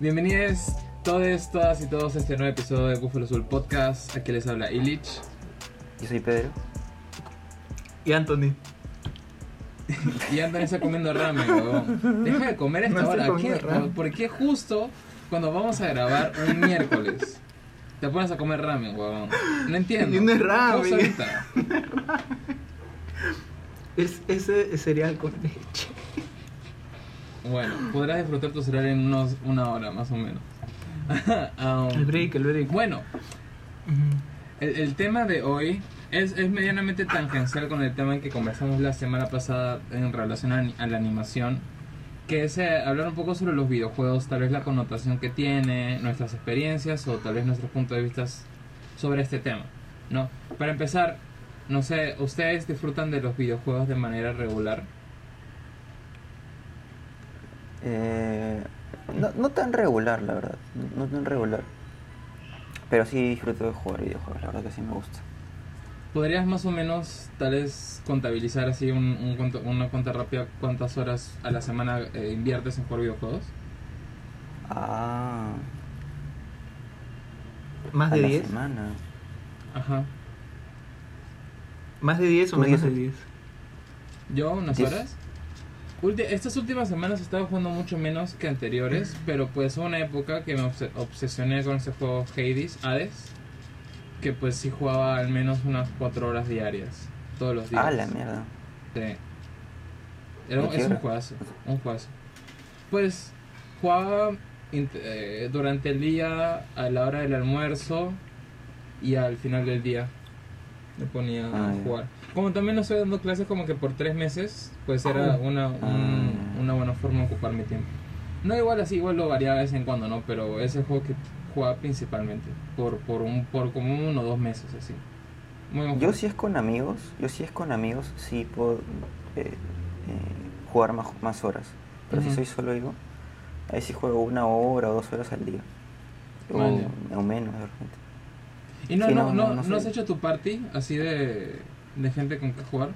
Bienvenidos todos, todas y todos a este nuevo episodio de Búfalo Azul Podcast. Aquí les habla Illich. Yo soy Pedro. Y Anthony. Y Anthony está comiendo ramen, huevón. Deja de comer a esta No hora. ¿Qué- ramen. ¿Por qué justo cuando vamos a grabar un miércoles te pones a comer ramen, huevón? No entiendo. Y no es ramen. Es ese cereal con leche. Bueno, podrás disfrutar tu cereal en unos, una hora más o menos. Um, El break, el break. Bueno. El, el tema de hoy es, es medianamente tangencial con el tema que conversamos la semana pasada en relación a, a la animación, que es eh, hablar un poco sobre los videojuegos, tal vez la connotación que tiene, nuestras experiencias o tal vez nuestros puntos de vista sobre este tema. ¿no? Para empezar, no sé, ¿ustedes disfrutan de los videojuegos de manera regular? Eh, no, no tan regular, la verdad. No tan regular. Pero sí disfruto de jugar videojuegos, la verdad que sí me gusta. ¿Podrías más o menos, tal vez, contabilizar así un, un cuento- una cuenta rápida cuántas horas a la semana eh, inviertes en jugar videojuegos? Ah, ¿Más a de la 10? semana. Ajá. ¿Más de 10 o menos de dices. 10? ¿Yo? ¿Unas Diez. horas? Ulti- Estas últimas semanas he estado jugando mucho menos que anteriores, pero pues hubo una época que me obse- obsesioné con ese juego Hades, Hades, que pues sí jugaba al menos unas 4 horas diarias, todos los días. Ah, la mierda. Sí. Era un, ¿De qué es un juegazo, un juegazo. Pues jugaba eh, durante el día, a la hora del almuerzo y al final del día. Me ponía Ah, a ya. jugar. Como también no estoy dando clases como que por tres meses, pues era una, un- Ah. una buena forma de ocupar mi tiempo. No igual así, igual lo variaba de vez en cuando, ¿no? Pero ese juego que jugaba principalmente, por, por, un, por como uno o dos meses, así. Muy Yo si es con amigos, yo si es con amigos, sí puedo eh, eh, jugar más, más horas. Pero si soy solo yo, ahí sí juego una hora o dos horas al día. O, o menos de repente. ¿Y no, Sí, no, no, no, has hecho tu party así de, de gente con que jugar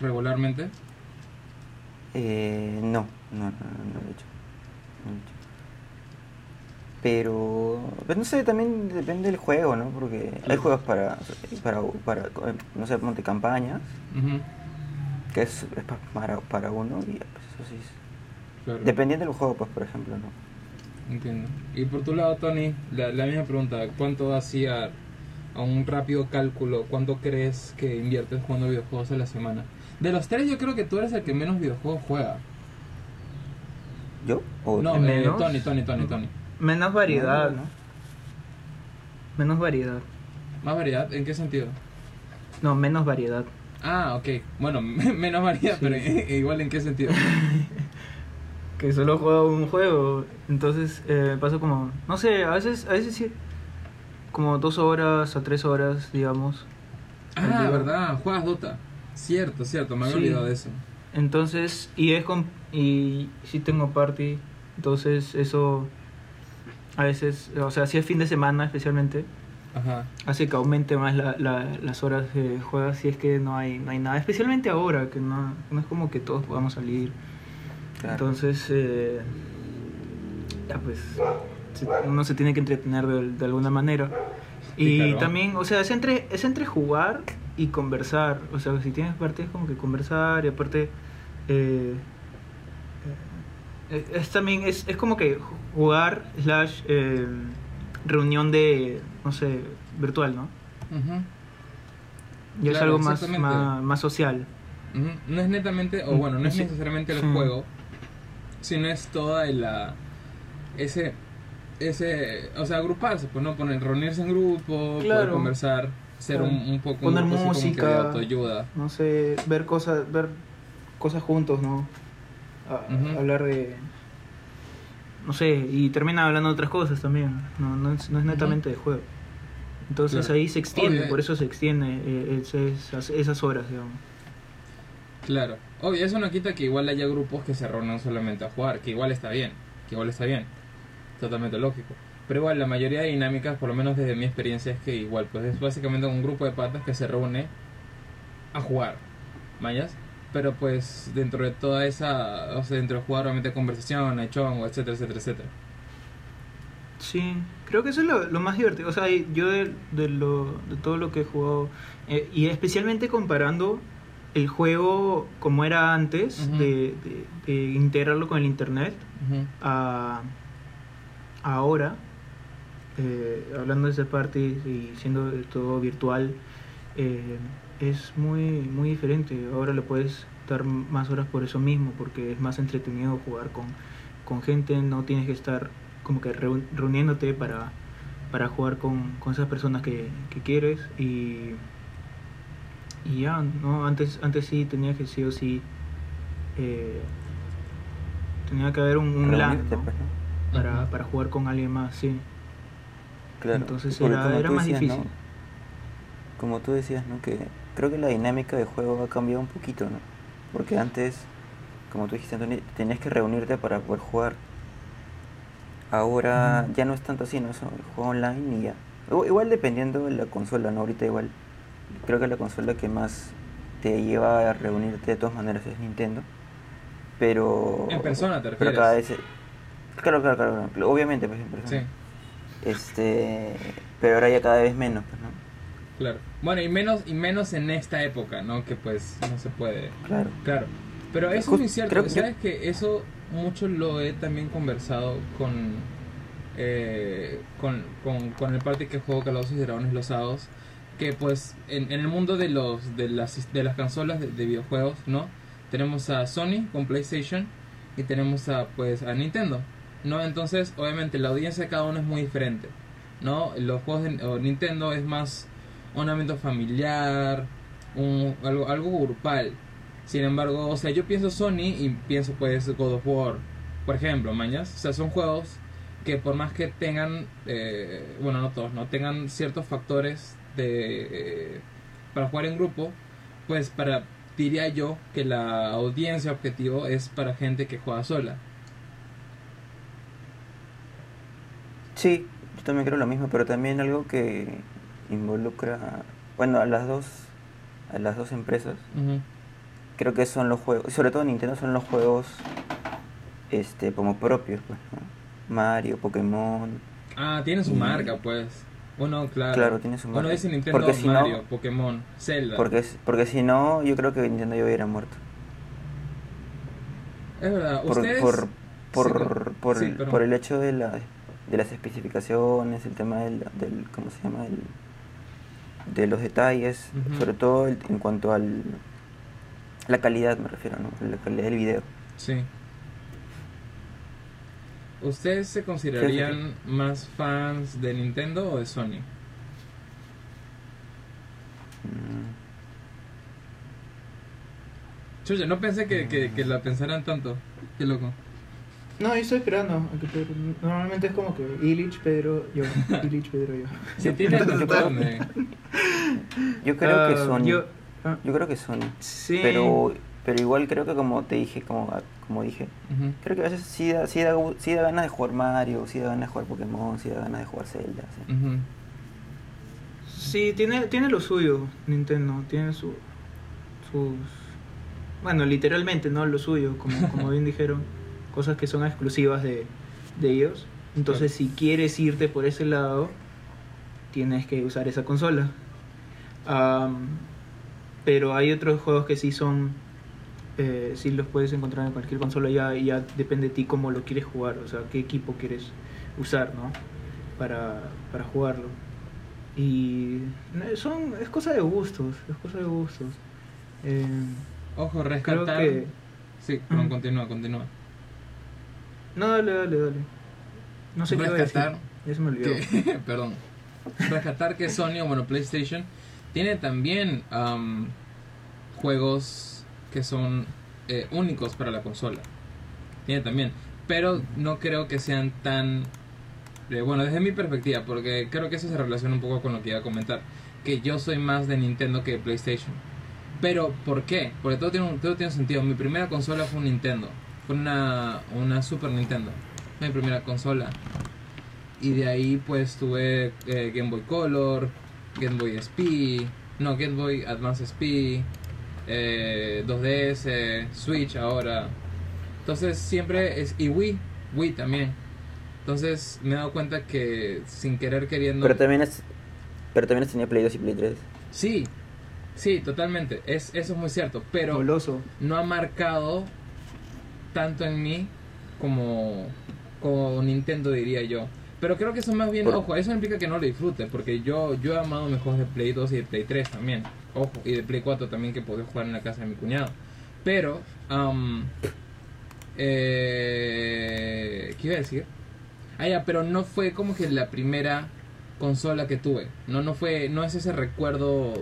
regularmente? Eh, no, no, no, no, lo he hecho. No lo he hecho. Pero, pues no sé, también depende del juego, ¿no? Porque hay juegos para, para, para, no sé, monte campañas, Ujú, que es, es pa- para, para uno, y pues eso sí. es- claro. Dependiendo del juego, pues, por ejemplo, ¿no? Entiendo. Y por tu lado, Tony, la, la misma pregunta. ¿Cuánto hacía a un rápido cálculo? ¿Cuánto crees que inviertes jugando videojuegos a la semana? De los tres, yo creo que tú eres el que menos videojuegos juega. ¿Yo? ¿O No, ¿En eh, menos? Tony, Tony, Tony, Tony. Menos variedad. No, no. Menos variedad. ¿Más variedad? ¿En qué sentido? No, menos variedad. Ah, ok. Bueno, menos variedad, Sí. pero igual en qué sentido. Que solo juego un juego. Entonces eh, paso como. No sé, a veces, a veces sí. Como dos horas a tres horas, digamos. Ah, día. verdad, juegas Dota. Cierto, cierto, me había Sí. olvidado de eso. Entonces, y es con. Y sí tengo party. Entonces, eso. A veces, o sea, si es fin de semana especialmente, Ajá. hace que aumente más la, la- las horas de juego si es que no hay, no hay nada. Especialmente ahora, que no, no es como que todos podamos salir. Claro. Entonces, eh, ya pues, uno se tiene que entretener de, de alguna manera. Y claro. también, o sea, es entre, es entre jugar y conversar. O sea, si tienes parte es como que conversar y aparte... eh, eh, es también, es, es como que jugar slash eh, reunión de, no sé, virtual, ¿no? Ujú. Ya es Claro, algo más, más, más social. Ujú. No es netamente, o bueno, no es necesariamente el Sí. juego, sino es toda la. ese. ese. o sea, agruparse, pues no poner, reunirse en grupo, poder Claro. conversar, ser un, un poco Poner un que de música. autoayuda. no sé, ver cosas, ver cosas juntos, ¿no? A-. Hablar de, no sé, y termina hablando de otras cosas también, no, no, es, no es netamente de juego. Entonces Claro. ahí se extiende, Obvio. por eso se extiende eh, esas, esas horas, digamos. Claro. Obvio, eso no quita que igual haya grupos que se reúnan solamente a jugar, que igual está bien, que igual está bien. Totalmente lógico. Pero igual, la mayoría de dinámicas, por lo menos desde mi experiencia, es que igual, pues es básicamente un grupo de patas que se reúne a jugar. ¿Mayas? Pero pues dentro de toda esa, o sea, dentro de jugar obviamente conversación, chongo, etcétera, etcétera, etcétera. Sí, creo que eso es lo, lo más divertido. O sea, yo de, de, lo, de todo lo que he jugado, eh, y especialmente comparando el juego como era antes, de, de- de integrarlo con el internet, a ahora, eh, hablando de esa parte y siendo todo virtual, eh, es muy, muy diferente. Ahora le puedes dar más horas por eso mismo, porque es más entretenido jugar con, con gente, no tienes que estar como que reu- reuniéndote para, para jugar con, con esas personas que, que quieres. Y, y ya, ¿no? Antes, antes sí tenía que sí o sí, eh, tenía que haber un, un LAN, ¿no? pues, para, para jugar con alguien más, sí. Claro. Entonces era- como era tú más decías, difícil. ¿no? Como tú decías, ¿no? Que creo que la dinámica de juego ha cambiado un poquito, ¿no? Porque antes, como tú dijiste, Anthony, tenías que reunirte para poder jugar. Ahora ya no es tanto así, ¿no? Eso, el juego online y ya. Igu- Igual dependiendo de la consola, ¿no? Ahorita igual, creo que la consola que más te lleva a reunirte de todas maneras es Nintendo. Pero... En persona, ¿te Pero cada vez... refieres? Claro, claro, claro, claro. Obviamente, pues en persona. Sí, Este, pero ahora ya cada vez menos, pues, ¿no? claro. Bueno, y menos, y menos en esta época, ¿no? Que pues no se puede. Claro. Claro. Pero eso es muy cierto. creo que- ¿Sabes que Eso mucho lo he también conversado con. eh, con, con, con el party que juego Calabozos y Dragones los sábados. Que pues en, en el mundo de los de las, de las consolas de, de videojuegos, ¿no? Tenemos a Sony con PlayStation y tenemos a pues a Nintendo, ¿no? Entonces, obviamente la audiencia de cada uno es muy diferente, ¿no? Los juegos de o Nintendo es más un ámbito familiar, un, algo, algo grupal. Sin embargo, o sea, yo pienso Sony y pienso pues God of War, por ejemplo, mañas. O sea, son juegos que por más que tengan, eh, bueno, no todos, no tengan ciertos factores de para jugar en grupo, pues para diría yo que la audiencia objetivo es para gente que juega sola. Sí, yo también creo lo mismo, pero también algo que involucra, bueno, a las dos, a las dos empresas, creo que son los juegos, sobre todo Nintendo son los juegos, este, como propios, pues, ¿no? Mario, Pokémon, Ah, tiene su Y- marca, pues. Uno, claro. Claro, tiene su marca. dice Nintendo, Porque si no- Pokémon, Zelda. porque porque si no, yo creo que Nintendo ya hubiera muerto. Es verdad, Por, ustedes... por, por, Sí, por, sí, por el hecho de, la, de las especificaciones, el tema del, del ¿cómo se llama? El, de los detalles, Ujú. sobre todo el- en cuanto al la calidad me refiero, ¿no? La calidad del video. Sí. ¿Ustedes se considerarían más fans de Nintendo o de Sony? Mm, Chucha, no pensé que, que, que la pensaran tanto. Qué loco. No, yo estoy esperando. Normalmente es como que Illich, Pedro, yo. Illich, Pedro, yo. Si tiene yo creo- donde... Yo creo que Ah, Sony. Yo, Yo, ah, creo que Sony. sí. Pero pero igual creo que como te dije, como como dije, creo que a veces sí da, sí da, sí da ganas de jugar Mario, sí da ganas de jugar Pokémon, sí da ganas de jugar Zelda. sí. Sí, tiene, tiene lo suyo, Nintendo. Tiene su, sus. Bueno, literalmente, ¿no? Lo suyo, como, como bien dijeron. Cosas que son exclusivas de, de ellos. Entonces, si quieres irte por ese lado, tienes que usar esa consola. Am, pero hay otros juegos que sí son. Eh, sí los puedes encontrar en cualquier consola. Ya, ya depende de ti cómo lo quieres jugar. O sea, qué equipo quieres usar, ¿no? Para, para jugarlo. Y eh, son, es cosa de gustos, es cosa de gustos. Eh, Ojo, creo rescatar... que... Sí, perdón, continúa, continúa. No, dale, dale, dale. No sé qué iba a decir. Rescatar Ya se me olvidó. que, perdón, rescatar que Sony bueno PlayStation tiene también am, juegos que son eh, únicos para la consola. Tiene también, pero no creo que sean tan eh, bueno desde mi perspectiva, porque creo que eso se relaciona un poco con lo que iba a comentar, que yo soy más de Nintendo que de PlayStation. Pero ¿por qué? Porque todo tiene todo tiene sentido. Mi primera consola fue un Nintendo, fue una una Super Nintendo, mi primera consola y de ahí pues tuve eh, Game Boy Color, Game Boy SP, no Game Boy Advance SP, eh, 2DS, Switch ahora. Entonces siempre es y Wii, Wii también. Entonces me he dado cuenta que sin querer queriendo... Pero también es, pero también has tenido Play 2 y Play 3. Sí, sí, totalmente. Es, eso es muy cierto. Pero Goloso. no ha marcado tanto en mí como, como Nintendo diría yo. Pero creo que eso más bien, Por- ojo, eso implica que no lo disfrute, porque yo, yo he amado mis juegos de Play 2 y de Play 3 también. Ojo, y de Play 4 también que podía jugar en la casa de mi cuñado. Pero, am, eh, ¿qué iba a decir? Ah, ya, pero no fue como que la primera consola que tuve. No, no fue, no es ese recuerdo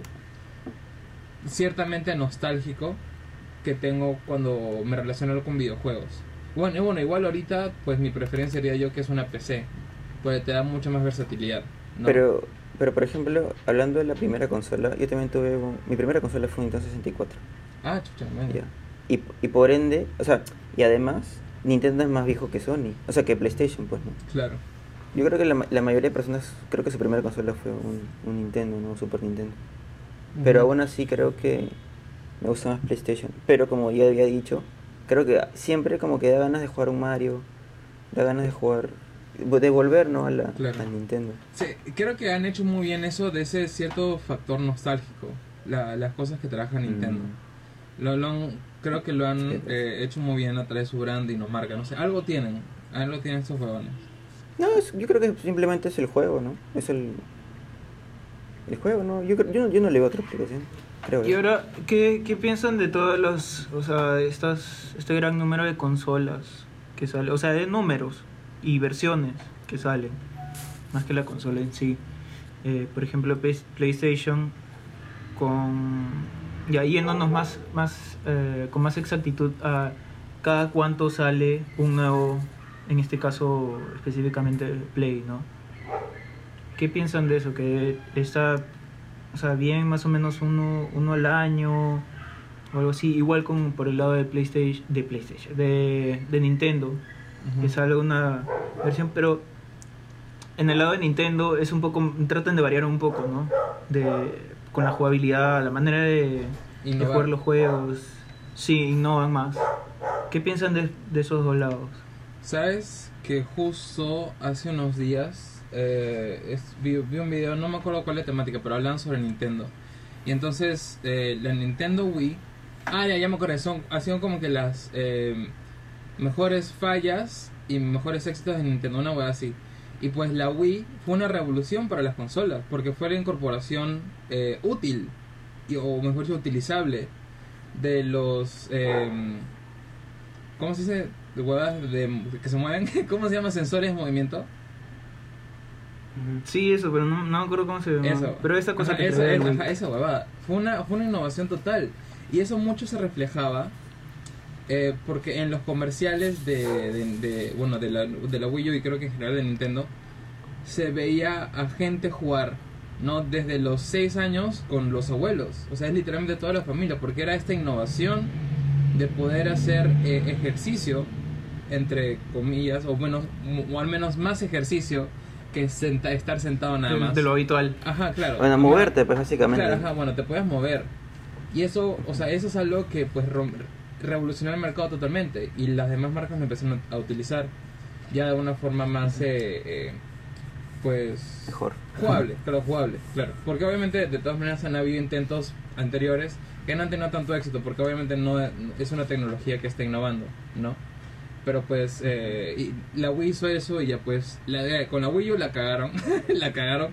ciertamente nostálgico que tengo cuando me relaciono con videojuegos. Bueno, bueno, igual ahorita, pues mi preferencia sería yo que es una PC, pues te da mucha más versatilidad. Pero, pero por ejemplo, hablando de la primera consola, yo también tuve. un- mi primera consola fue un Nintendo 64. Ah, chucha. Ya. Y, y por ende, o sea, y además, Nintendo es más viejo que Sony. O sea, que PlayStation, pues no. Claro. Yo creo que la, la mayoría de personas, creo que su primera consola fue un, un Nintendo, no un Super Nintendo. Pero aún así creo que me gusta más PlayStation. Pero como ya había dicho, creo que siempre como que da ganas de jugar un Mario, da ganas de jugar, de volver, ¿no? A la, Claro. al Nintendo. Sí, creo que han hecho muy bien eso de ese cierto factor nostálgico, la- las cosas que trabaja Nintendo. Mm. Lo, lo han- creo que lo han Sí, pues. eh, hecho muy bien a través de su brand y nos marca, no sé, algo tienen, algo tienen estos huevones. No, es- yo creo que simplemente es el juego, ¿no? Es el, el juego, ¿no? Yo, creo- yo, no, yo no le veo otra explicación. Creo Y ahora, ¿qué, qué piensan de todos los, o sea, estas, este gran número de consolas que salen, o sea, de números y versiones que salen, más que la consola en sí? Eh, por ejemplo, Play- PlayStation con, ya yéndonos más, más, eh, con más exactitud a cada cuánto sale un nuevo, en este caso específicamente Play, ¿no? ¿Qué piensan de eso? Que está o sea, bien más o menos uno, uno al año o algo así. Igual con por el lado de PlayStation, de PlayStation, de, de Nintendo, que sale una versión, pero en el lado de Nintendo es un poco, tratan de variar un poco, ¿no? De, con la jugabilidad, la manera de, jugar los juegos. Sí, innovan más. ¿Qué piensan de, de esos dos lados? ¿Sabes que justo hace unos días eh, es- vi, vi un video, no me acuerdo cuál es la temática, pero hablan sobre Nintendo. Y entonces eh, la Nintendo Wii, ah, ya, ya me acuerdo, son, sido como que las eh, mejores fallas y mejores éxitos de Nintendo, una wea así. Y pues la Wii fue una revolución para las consolas, porque fue la incorporación eh, útil, y- o mejor dicho, utilizable, de los... eh, ¿Cómo se dice? De huevas de, que se mueven. ¿Cómo se llama? Sensores de movimiento. Sí, eso, pero no, no me acuerdo cómo se llama. Eso. Pero esta cosa Ajá, que Wii. esa huevada. Fue una, fue una innovación total. Y eso mucho se reflejaba. Eh, porque en los comerciales de, de, de- bueno de la, de la Wii U y creo que en general de Nintendo se veía a gente jugar no desde los 6 años con los abuelos o sea es literalmente toda la familia porque era esta innovación de poder hacer eh, ejercicio entre comillas o bueno o al menos más ejercicio que senta- estar sentado nada más de lo habitual. Ajá, claro. Bueno, moverte, pues básicamente. Claro, ajá, bueno, te puedes mover. Y eso, o sea, eso es algo que pues rom- revolucionó el mercado totalmente. Y las demás marcas lo empezaron a utilizar ya de una forma más, eh, eh, pues, Mejor. jugable, claro, jugable, claro. Porque obviamente de todas maneras han habido intentos anteriores que no han tenido tanto éxito, porque obviamente no es una tecnología que está innovando, ¿no? Pero pues eh, y la Wii hizo eso y ya pues la, con la Wii U la cagaron, la cagaron,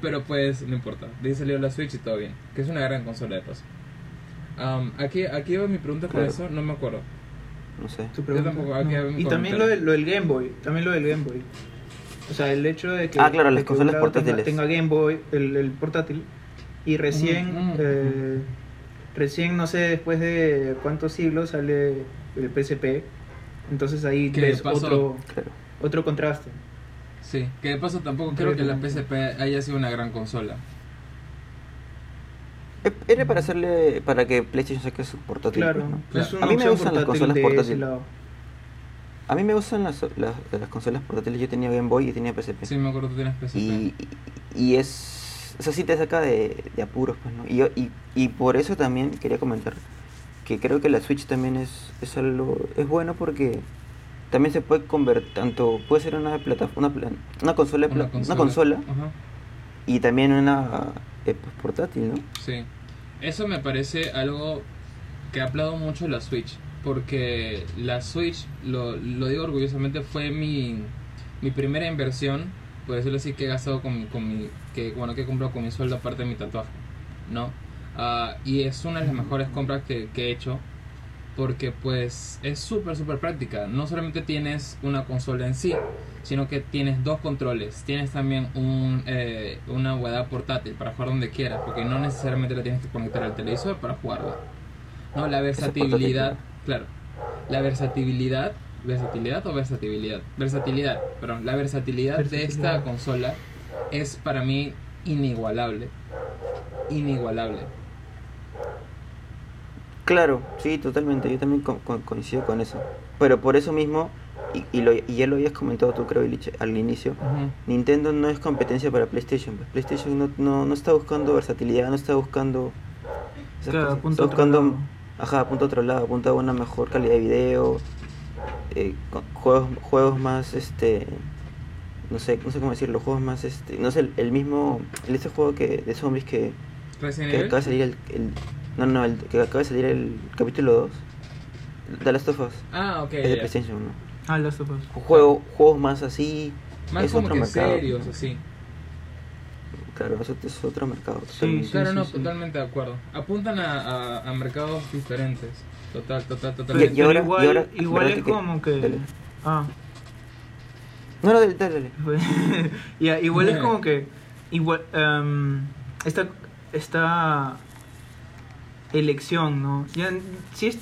pero pues no importa. De ahí salió la Switch y todo bien, que es una gran consola de paso. Am, aquí aquí va mi pregunta Claro. eso, no me acuerdo. No sé. Tu pregunta. tampoco, No. Y también lo, del- lo del Game Boy. También lo del Game Boy. O sea, el hecho de que, Ah, claro, las de consolas tenga- Game Boy, el, el portátil. Y recién, Mm, mm, eh, recién, no sé, después de cuántos siglos sale el PSP. Entonces ahí ¿Qué ves pasó? otro, Claro. otro contraste. Sí, que de paso tampoco creo que la PSP haya sido una gran consola. Eh, Era para hacerle, para que PlayStation saque su portátil. Claro, pues, ¿no? Claro. es una A mí me gustan las consolas portátiles. lado. A mí me gustan las, las, las consolas portátiles. Yo tenía Game Boy y tenía PSP. Sí, me acuerdo que tienes PSP. y, y, es. O sea, sí te saca de, de apuros, pues, ¿no? Y, y, y por eso también quería comentar que creo que la Switch también es, es algo. Es bueno porque también se puede convertir, tanto puede ser una plataforma, una, una consola, Una pla- una consola Ajá. y también una eh, pues, portátil, ¿no? Sí, eso me parece algo que aplaudo mucho la Switch, porque la Switch, lo, lo digo orgullosamente, fue mi, mi primera inversión, por decirlo así, que he gastado con, mi- con mi, que, bueno, que he comprado con mi sueldo aparte de mi tatuaje, ¿no? Ah, y es una de las mejores compras que, que he hecho, porque pues es súper, súper práctica. No solamente tienes una consola en sí, sino que tienes dos controles. Tienes también un, eh, una hueá portátil para jugar donde quieras, porque no necesariamente la tienes que conectar al televisor para jugarla. No, la versatilidad, claro. La versatilidad, versatilidad o versatilidad, versatilidad, perdón, la versatilidad, de esta consola es para mí inigualable. Inigualable. Claro, sí, totalmente. Yo también co- co- coincido con eso. Pero por eso mismo, y, y, lo- y ya lo habías comentado tú, creo, al inicio. Nintendo no es competencia para PlayStation. pues. PlayStation no, no, no está buscando versatilidad, no está buscando. Claro, apunta está buscando. lado. Ajá, apunta a otro lado, apunta a una mejor calidad de video, eh, juegos, juegos más, este. No sé, no sé cómo decirlo, juegos más, este. No sé, el, el mismo. El, este juego que de zombies que, Resident que Evil. acaba de salir el, el- no, no, el que acaba de salir el capítulo 2 The Last of Us Ah, ok. es de. PlayStation 1 Ah, Last of Us. Juego, juegos más así Más es como otro que mercado serios, así. claro eso es otro mercado Sí. Claro, no, sí. totalmente de acuerdo. Apuntan a, a, a mercados diferentes. Total, total, Pero, totalmente. Y ahora- igual, y ahora- igual espérate es que- como que... dale. Ah, no no dale dale. Ya, igual es como que igual em, esta esta elección no ya sí es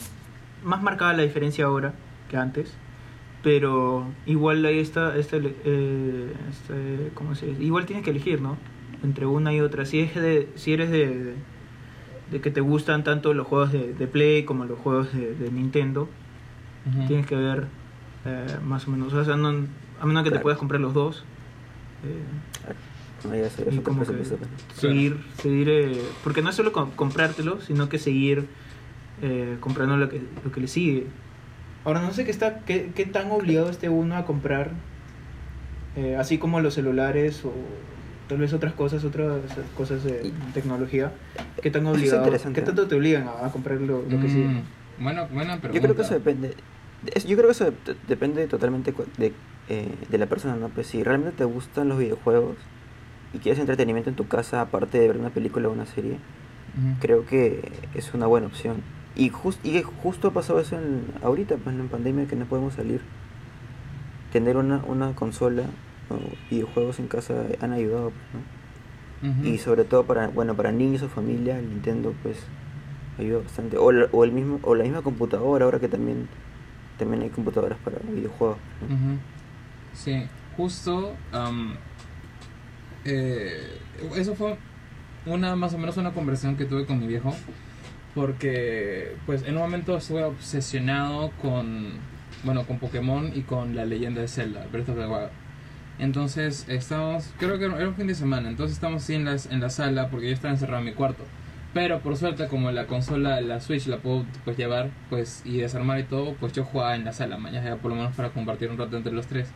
más marcada la diferencia ahora que antes pero igual hay esta esta ele- eh, este, cómo se dice? igual tienes que elegir no entre una y otra. Si es de si eres de, de, de que te gustan tanto los juegos de, de Play como los juegos de, de Nintendo tienes que ver eh, más o menos. O sea no, a menos que te Claro. puedas comprar los dos eh, No, ya sé, y eso como que supuesto. seguir seguir eh, porque no es solo com- comprártelo sino que seguir eh, comprando lo que lo que le sigue ahora no sé qué está qué, qué tan obligado esté uno a comprar eh, así como los celulares o tal vez otras cosas otras cosas de tecnología qué tan obligado qué tanto te obligan a, a comprar lo, lo que sigue Mm, Bueno, buena pregunta. yo creo que eso depende yo creo que eso de- depende totalmente de, eh, de la persona no pues si realmente te gustan los videojuegos y quieres entretenimiento en tu casa aparte de ver una película o una serie creo que es una buena opción. Y, jus- y justo ha pasado eso en, ahorita, pues en pandemia que no podemos salir. Tener una, una consola o videojuegos en casa han ayudado, pues, ¿no? Y sobre todo para, bueno, para niños o familia, el Nintendo pues ayuda bastante. O, la- o el mismo, o la misma computadora, ahora que también, también hay computadoras para videojuegos. Sí, justo. eh, eso fue una más o menos una conversación que tuve con mi viejo. Porque, pues, en un momento estuve obsesionado con, bueno, con Pokémon y con la leyenda de Zelda, Breath of the Wild. Entonces, estábamos, creo que era un fin de semana, entonces estamos en, las, en la sala porque yo estaba encerrado en mi cuarto. Pero por suerte, como la consola, la Switch la puedo pues llevar pues y desarmar y todo, pues yo jugaba en la sala, mañana ya por lo menos para compartir un rato entre los tres.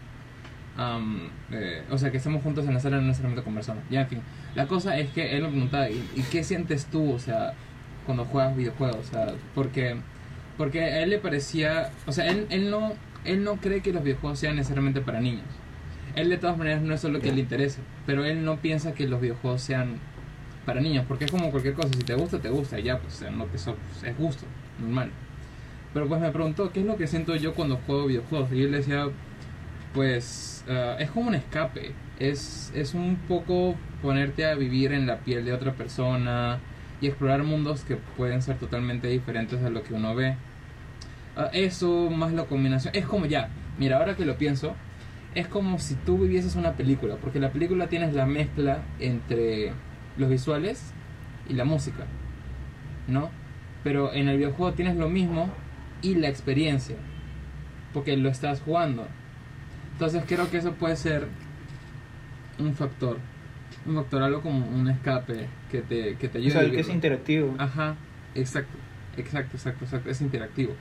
Am, eh, o sea, que estemos juntos en la sala no necesariamente conversando. Ya, en fin. La cosa es que él me preguntaba, ¿y, y qué sientes tú, o sea, cuando juegas videojuegos? O sea, porque, porque a él le parecía, o sea, él, él, no, él no cree que los videojuegos sean necesariamente para niños. Él de todas maneras no es solo que le interese, pero él no piensa que los videojuegos sean para niños, porque es como cualquier cosa, si te gusta, te gusta, y ya, pues, no te so- pues, es gusto, normal. Pero pues me preguntó, ¿qué es lo que siento yo cuando juego videojuegos? Y yo le decía, pues ah, es como un escape. Es, es un poco ponerte a vivir en la piel de otra persona y explorar mundos que pueden ser totalmente diferentes a lo que uno ve. Ah, eso más la combinación. Es como ya, mira, ahora que lo pienso, es como si tú vivieses una película, porque la película tienes la mezcla entre los visuales y la música, ¿no? Pero en el videojuego tienes lo mismo y la experiencia, porque lo estás jugando. Entonces creo que eso puede ser un factor, algo como un escape que te, que te o ayude sea a el que es interactivo Ajá, exacto, exacto, exacto, exacto, es interactivo.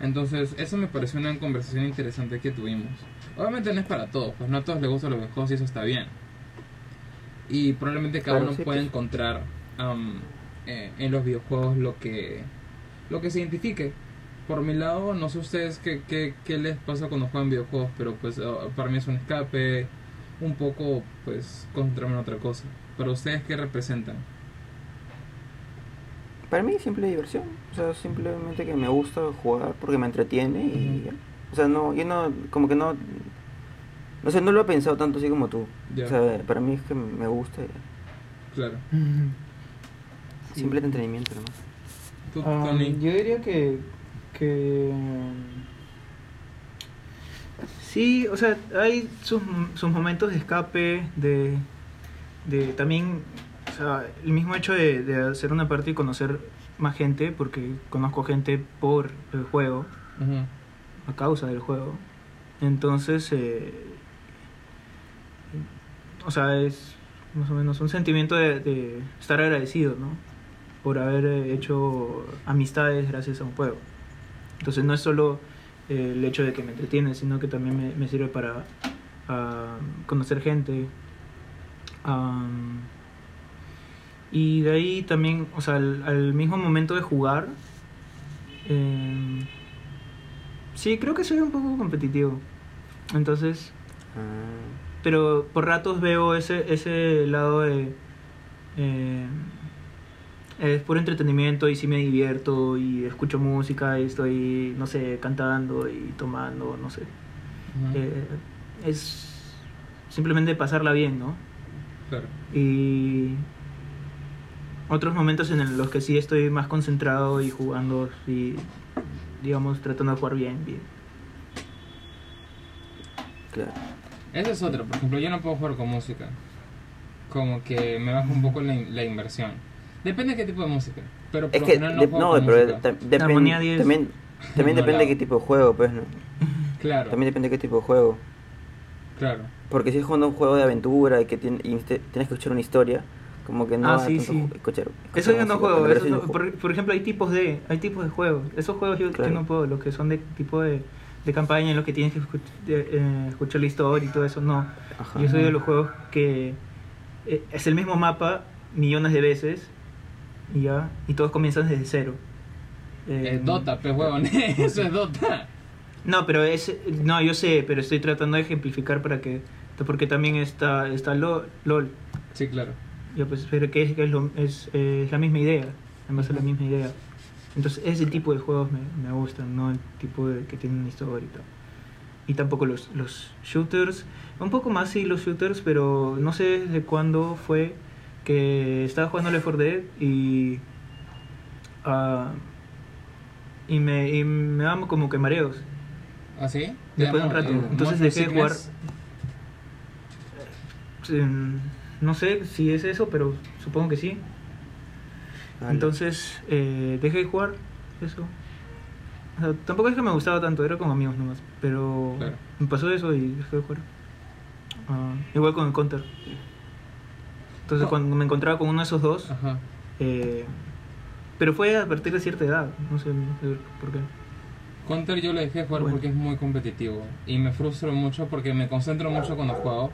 Entonces, eso me pareció una conversación interesante que tuvimos. Obviamente no es para todos, pues no a todos les gustan los videojuegos y eso está bien. Y probablemente cada Claro, uno sí, puede pues. encontrar am, eh, en los videojuegos lo que lo que se identifique. Por mi lado, no sé ustedes qué, qué, qué les pasa cuando juegan videojuegos, pero pues ah, para mí es un escape, un poco pues concentrarme en otra cosa. Pero ustedes qué representan? Para mí simple diversión, o sea, simplemente que me gusta jugar porque me entretiene y ya. O sea, no, yo no, como que no, no sé, no lo he pensado tanto así como tú. Ya. O sea, para mí es que me gusta, y ya. Claro. Sí. simple entretenimiento nomás. Tú, Ah, Tony. yo diría que, que sí, o sea, hay sus, sus momentos de escape, de, de también, o sea, el mismo hecho de, de hacer una parte y conocer más gente, porque conozco gente por el juego, Ujú. a causa del juego. Entonces, eh, o sea, es más o menos un sentimiento de, de estar agradecido, ¿no? Por haber hecho amistades gracias a un juego. Entonces, no es solo eh, el hecho de que me entretiene, sino que también me, me sirve para ah, conocer gente. Am, y de ahí también, o sea, al, al mismo momento de jugar, em, Sí, creo que soy un poco competitivo. Entonces, Ah, pero por ratos veo ese, ese lado de... eh, es puro entretenimiento y sí me divierto y escucho música y estoy, no sé, cantando y tomando, no sé. Eh, es simplemente pasarla bien, ¿no? Claro. Y otros momentos en los que sí estoy más concentrado y jugando y, digamos, tratando de jugar bien, bien. claro. Esa es otra, por ejemplo, yo no puedo jugar con música. Como que me baja un poco la, in- la inversión. Depende de qué tipo de música. Pero por Es lo que, general no de- juego no, con pero música. ta- depen- Armonía 10. también, también No, depende de qué tipo de juego, pues, ¿no? Claro, También depende de qué tipo de juego. claro. Porque si es jugando un juego de aventura y que tiene, y te- tienes que escuchar una historia, como que no Ah, sí, escuchar, escuchar Eso yo no juego. eso no- por, por ejemplo, hay tipos de hay tipos de juegos. Esos juegos yo, Claro. yo no puedo. Los que son de tipo de, de campaña en los que tienes que escuch- de, eh, escuchar la historia y todo eso, no. Ajá. Yo soy de los juegos que eh, es el mismo mapa millones de veces ya y todos comienzan desde cero. Eh, Es Dota, pues huevón. Eso es Dota. No, pero es no, yo sé, pero estoy tratando de ejemplificar para que porque también está está LOL, LOL. Sí, claro. Ya pues, pero que es, que es, lo- es, eh, es la misma idea, además es la misma idea. Entonces ese tipo de juegos me, me gustan, no el tipo de que tienen una historia. Y tampoco los, los shooters, un poco más sí los shooters, pero no sé desde cuándo fue que estaba jugando Left 4 Dead y... ah, y me, y me daban como que mareos. ¿Ah, sí? Después de un rato. Entonces dejé de jugar. No sé si es eso, pero supongo que sí. Vale. Entonces eh, dejé de jugar eso. O sea, tampoco es que me gustaba tanto, era con amigos nomás. Pero Claro. me pasó eso y dejé de jugar. Ah, igual con el Counter. Entonces Oh. cuando me encontraba con uno de esos dos, Ajá. eh, pero fue a partir de cierta edad, no sé, por qué. Counter yo lo dejé de jugar Bueno. porque es muy competitivo y me frustro mucho porque me concentro mucho cuando juego.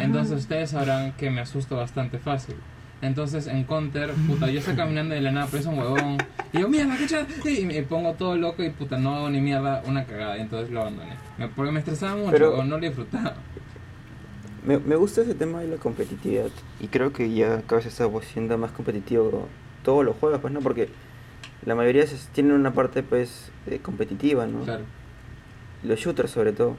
Entonces ustedes sabrán que me asusto bastante fácil. Entonces en Counter, puta, yo estoy caminando de la nada, pero es un huevón. Y digo, mierda, ¿qué chata? Y me pongo todo loco y puta, no hago ni mierda, una cagada. Y entonces lo abandoné. Porque me estresaba mucho, Pero- o no lo disfrutaba. Me, me gusta ese tema de la competitividad y creo que ya cada vez está siendo más competitivo todos los juegos, pues no, porque la mayoría se- tienen una parte pues eh, competitiva, ¿no? Claro. Los shooters sobre todo.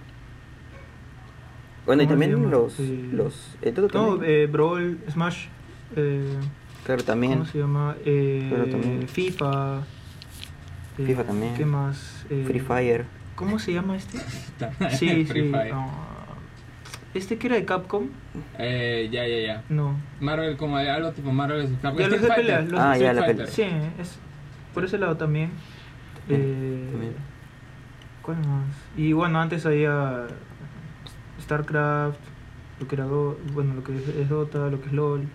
Bueno, y ¿Cómo se también los... Eh, los el Dota No, también. eh, Brawl, Smash, eh, claro, también. ¿cómo se llama? Eh, Claro, también. FIFA. eh, FIFA también. ¿Qué más? Eh, Free Fire. ¿Cómo se llama este? Sí, Free sí. Fire. Este que era de Capcom, Eh, ya, ya, ya. no. Marvel, como de algo tipo Marvel vs. Capcom. Ya, los Street de pelea, los Ah, ya, la pelea. Sí, es por ese lado también. Eh, También. ¿Cuál más? Y bueno, antes había StarCraft, lo que era Do- bueno, lo que es, es Dota, lo que es LOL.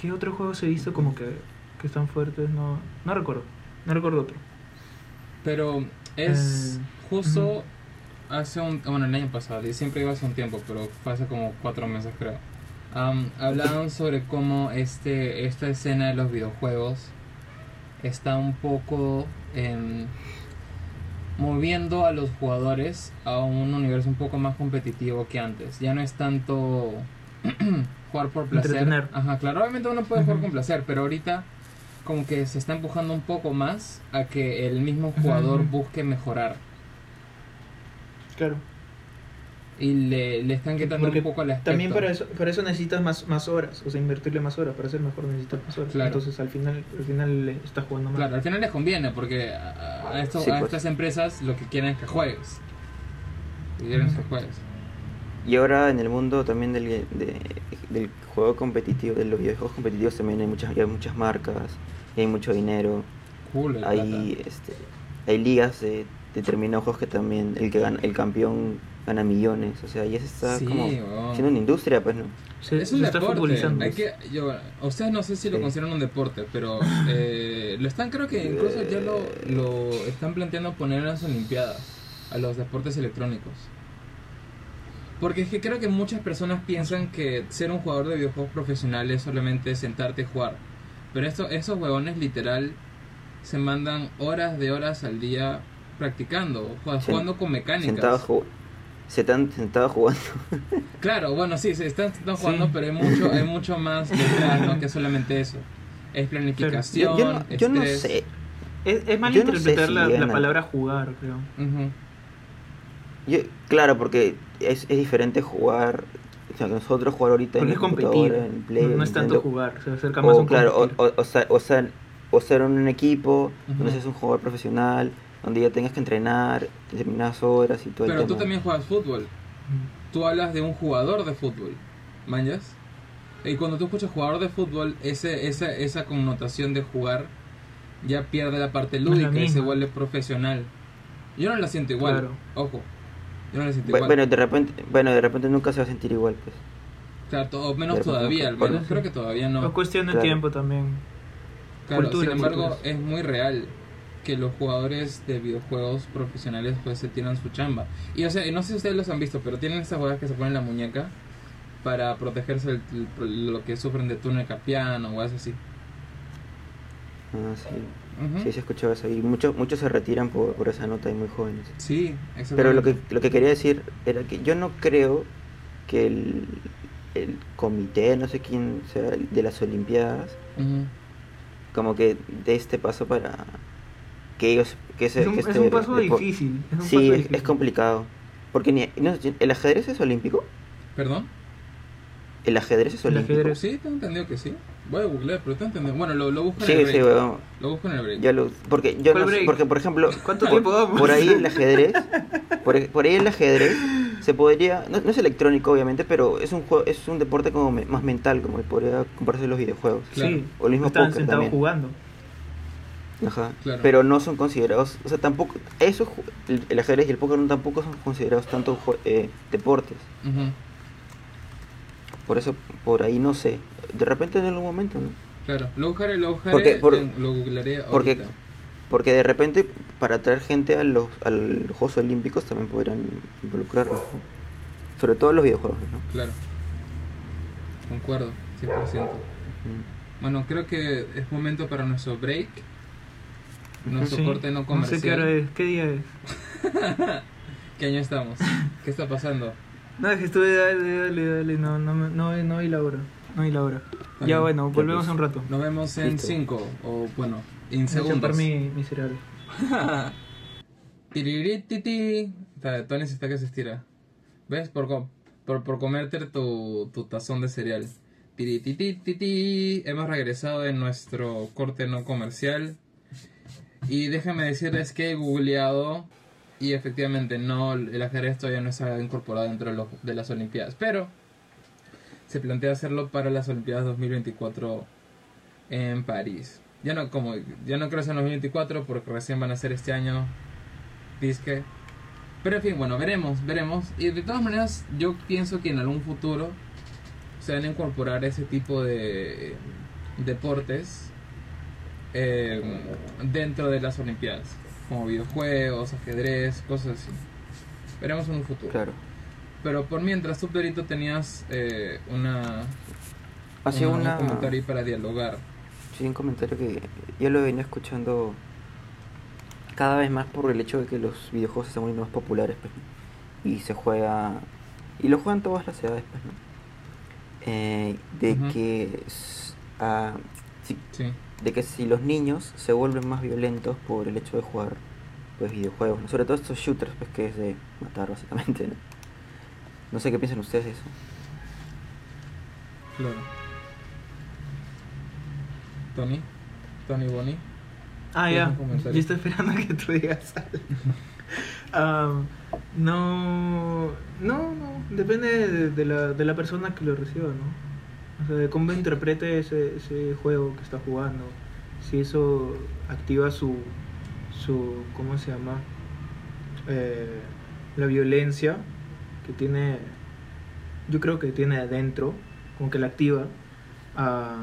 ¿Qué otros juegos he visto como que, que están fuertes? No, no recuerdo. No recuerdo otro. Pero es Eh, justo hace un... Bueno, el año pasado, y siempre iba hace un tiempo, pero fue hace como cuatro meses creo. Am, hablaban sobre cómo este, esta escena de los videojuegos está un poco em, moviendo a los jugadores a un universo un poco más competitivo que antes. Ya no es tanto jugar por placer. Entretener. Ajá, claro, obviamente uno puede jugar con placer, pero ahorita como que se está empujando un poco más a que el mismo jugador busque mejorar Claro. y le, le están quitando Porque un poco aspecto. También para eso, para eso necesitas más, más horas, o sea, invertirle más horas. Para ser mejor necesitas más horas. Claro. Entonces al final, al final le estás jugando más. Claro, al final les conviene porque a, a esto- Sí, a pues. estas empresas lo que quieren es que juegues. Y quieren que juegues. Y ahora en el mundo también del, de- del juego competitivo, de los videojuegos competitivos también hay muchas, hay muchas marcas, y hay mucho dinero, Cool, hay plata. este hay ligas de determinados juegos que también el que gana, el campeón gana millones, o sea, ya se está Sí, como weón. siendo una industria, pues no. Se, es un deporte. futbolizando. Hay que, yo, ustedes no sé si lo Sí. consideran un deporte, pero eh, lo están, creo que incluso ya lo, lo están planteando poner en las Olimpiadas a los deportes electrónicos. Porque es que creo que muchas personas piensan que ser un jugador de videojuegos profesional es solamente sentarte y jugar. Pero esto, esos huevones literal se mandan horas de horas al día practicando, jugando con mecánicas. Sentados se están sentados jugando. Claro, bueno, sí, se están, están jugando, Sí. pero hay mucho, hay mucho más detrás, ¿no? Que solamente eso. Es planificación, Yo, yo no, yo no sé, Es, es mal Yo no sé interpretar si la, a- palabra jugar, creo. Ujú. Yo, claro, porque es, es diferente jugar, o sea, nosotros jugar ahorita Porque en es competir. en Play, no, no es tanto jugar, se acerca más a O, un claro, o, o, o ser, o, ser, o ser en un equipo donde Ujú. seas un jugador profesional, donde ya tengas que entrenar determinadas horas y todo el Pero tú tema. también juegas fútbol. Tú hablas de un jugador de fútbol. ¿Manjas? Y cuando tú escuchas jugador de fútbol, ese, esa, esa connotación de jugar ya pierde la parte No lúdica y se vuelve profesional. Yo no la siento igual. Claro. Ojo. Yo no la siento igual. Bueno, de repente, bueno, de repente nunca se va a sentir igual, pues. Claro, to- o menos todavía, al menos. Creo que todavía no. Es cuestión de Claro. tiempo también. Claro, Cultura, sin embargo, es muy real que los jugadores de videojuegos profesionales pues se tiran su chamba. Y o sea, no sé si ustedes los han visto, pero tienen estas jugadas que se ponen en la muñeca para protegerse del- del- lo que sufren de túnel capiano o algo así. Ah, sí. Ujú. Sí, se escuchaba eso. Y muchos muchos se retiran por, por esa nota y muy jóvenes. Sí. Pero lo que, lo que quería decir era que yo no creo que el, el comité, no sé quién sea, de las Olimpiadas, como que dé este paso para que ellos... Que ese, Es un, que es este un paso difícil. Es un Sí, paso es, difícil. es complicado. Porque ni, no, ¿el ajedrez es olímpico? ¿Perdón? ¿El ajedrez es El olímpico? ajedrez. Sí, tengo entendido que sí. Voy a googlear, pero tengo entendido. Bueno, lo, lo busco en el sí, break. Lo busco en el break. Ya lo, porque yo ¿Cuál no sé, break? porque por ejemplo, ¿Cuánto por, tiempo vamos? por ahí el ajedrez, por, por ahí el ajedrez se podría, no, no es electrónico obviamente, pero es un juego, es un deporte como me- más mental, como podría compararse los videojuegos. Claro. Sí, O el mismo estaban póker sentados jugando. Ajá. Claro. Pero no son considerados, o sea, tampoco, eso, el, el ajedrez y el póker no tampoco son considerados tanto eh, deportes. Por eso, por ahí no sé. De repente en algún momento, ¿no? Claro, lo buscaré, lo buscaré, Porque- por- en- lo googlearé porque- ahorita. Porque de repente, para atraer gente a los, a los Juegos Olímpicos también podrían involucrarlos. ¿no? Sobre todo los videojuegos, ¿no? Claro. Concuerdo, 100%. Mm. Bueno, creo que es momento para nuestro break. Nuestro Sí, corte no No comercial. sé qué hora es, qué día es. ¿Qué año estamos? ¿Qué está pasando? No, es que estuve, dale, dale, dale, no, no, me- no, no vi la hora. No vi la hora. Está Ya bueno, Ya volvemos pues. un rato. Nos vemos en Listo. 5 o bueno, en Voy a segundos. chapar mi, mi cereal. Tony se está que se estira. ¿Ves? Por, por, por comerte tu, tu tazón de cereal. Tirititititi. Hemos regresado en nuestro corte no comercial. Y déjenme decirles que he googleado. Y efectivamente, no, el ajedrez todavía no está incorporado dentro de, los- de las Olimpiadas. Pero se plantea hacerlo para las Olimpiadas 2024 en París. Ya no, como, ya no creo que sea en 2024 porque recién van a ser este año. Disque. Pero en fin, bueno, veremos, veremos. Y de todas maneras, yo pienso que en algún futuro se van a incorporar ese tipo de deportes eh, dentro de las Olimpiadas. como videojuegos, ajedrez, cosas así. Veremos en un futuro. Claro. Pero por mientras tú, Pedrito, tenías eh, una, Hacía una- una, un comentario ahí para dialogar. sí, un comentario que yo lo venía escuchando cada vez más por el hecho de que los videojuegos se están volviendo más populares, pues, ¿no? y se juega, y lo juegan todas las edades, pues, ¿no? Eh, de que ah, si, Sí. de que si los niños se vuelven más violentos por el hecho de jugar pues videojuegos, ¿no? sobre todo estos shooters pues que es de matar básicamente, ¿no? No sé qué piensan ustedes de eso. Claro. Tony, Tony Bonnie. Ah, ¿Tienes ya. Yo estoy esperando a que tú digas algo. No, no, no. Depende de, de la, de la persona que lo reciba, ¿no? O sea, cómo interprete ese, ese juego que está jugando. Si eso activa su, su ¿cómo se llama? Eh, la violencia que tiene, yo creo que tiene adentro, como que la activa. ah,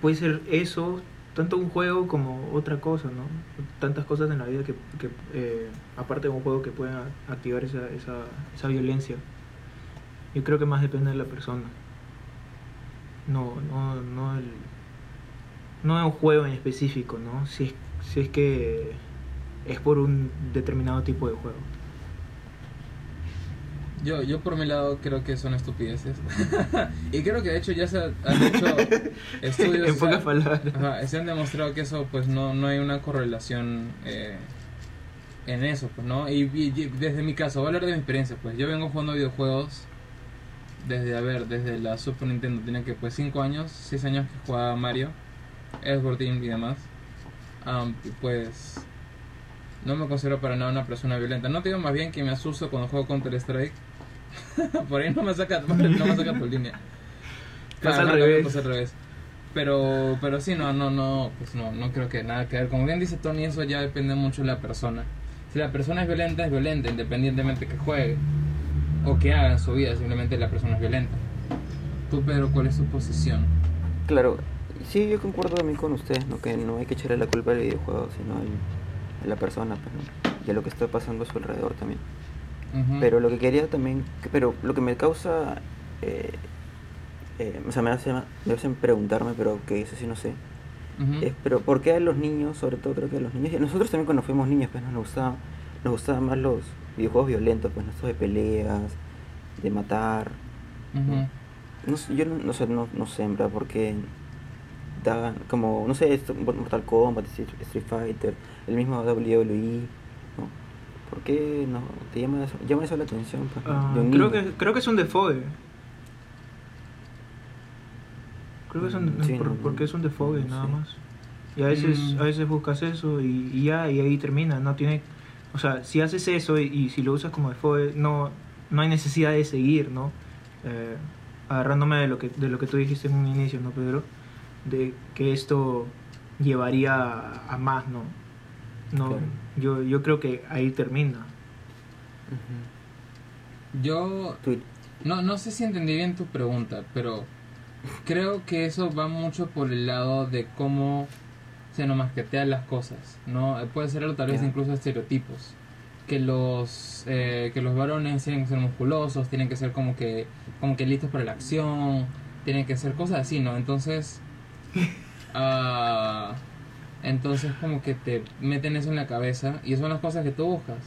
puede ser eso, tanto un juego como otra cosa, ¿no? Tantas cosas en la vida que, que, eh, aparte de un juego que pueden activar esa, esa, esa violencia. Yo creo que más depende de la persona. No, no, no el, no de un juego en específico, ¿no? Si es, si es que es por un determinado tipo de juego. Yo, yo por mi lado creo que son estupideces. y creo que de hecho ya se han hecho estudios. en pocas palabras. Ajá, se han demostrado que eso pues no, no hay una correlación eh, en eso, pues no. Y, y- y desde mi caso, voy a hablar de mi experiencia, pues yo vengo jugando videojuegos desde, a ver, desde la Super Nintendo, tenía que pues 5 años, 6 años que jugaba Mario, Xbox Team y demás. Y pues no me considero para nada una persona violenta. No te digo más bien que me asusto cuando juego Counter Strike. Por ahí no me saca, no me saca tu línea. Pasa Ah, al no, revés. pasa al revés. Pero, pero sí, no, no, no, pues no, no creo que nada que ver. Como bien dice Tony, eso ya depende mucho de la persona. Si la persona es violenta, es violenta, independientemente que juegue o que haga en su vida, simplemente la persona es violenta. Tú, Pedro, ¿cuál es tu posición? Claro, sí, yo concuerdo también con ustedes, ¿no? Que no hay que echarle la culpa al videojuego, sino a la persona, pues, ¿no? Y a lo que está pasando a su alrededor también. Ujú. Pero lo que quería también, pero lo que me causa, eh, eh, o sea, me hace, me hacen preguntarme, pero que eso sí no sé, Ujú. es, pero ¿por qué a los niños, sobre todo creo que a los niños, y a nosotros también cuando fuimos niños, pues nos gustaban, nos gustaban más los videojuegos violentos, pues, ¿no? estos de peleas, de matar, Ujú. no sé, yo no, no sé, no, no sé, en verdad, porque daban como, no sé, esto, Mortal Kombat, Street Fighter, el mismo WWE, ¿no? ¿Por qué no? ¿Te llama eso, llama eso la atención? pues, Ah, de un creo, que, creo que es un defogue. Creo que es un, sí, por- no, no, porque es un defogue no nada sé. más. Y a veces, Mm. a veces buscas eso y, y ya, y ahí termina. No tiene, o sea, si haces eso y, y si lo usas como defogue, no, no hay necesidad de seguir, ¿no? Eh, agarrándome de lo que de lo que tú dijiste en un inicio, ¿no, Pedro? De que esto llevaría a, a más, ¿no? No, Claro. yo, yo creo que ahí termina. Yo No, no sé si entendí bien tu pregunta, pero creo que eso va mucho por el lado de cómo se nos masquetean las cosas, ¿no? Eh, Puede ser algo tal vez incluso estereotipos. Que los, eh, que los varones tienen que ser musculosos, tienen que ser como que, como que listos para la acción, tienen que ser cosas así, ¿no? Entonces, ah, entonces como que te meten eso en la cabeza y son las cosas que tú buscas,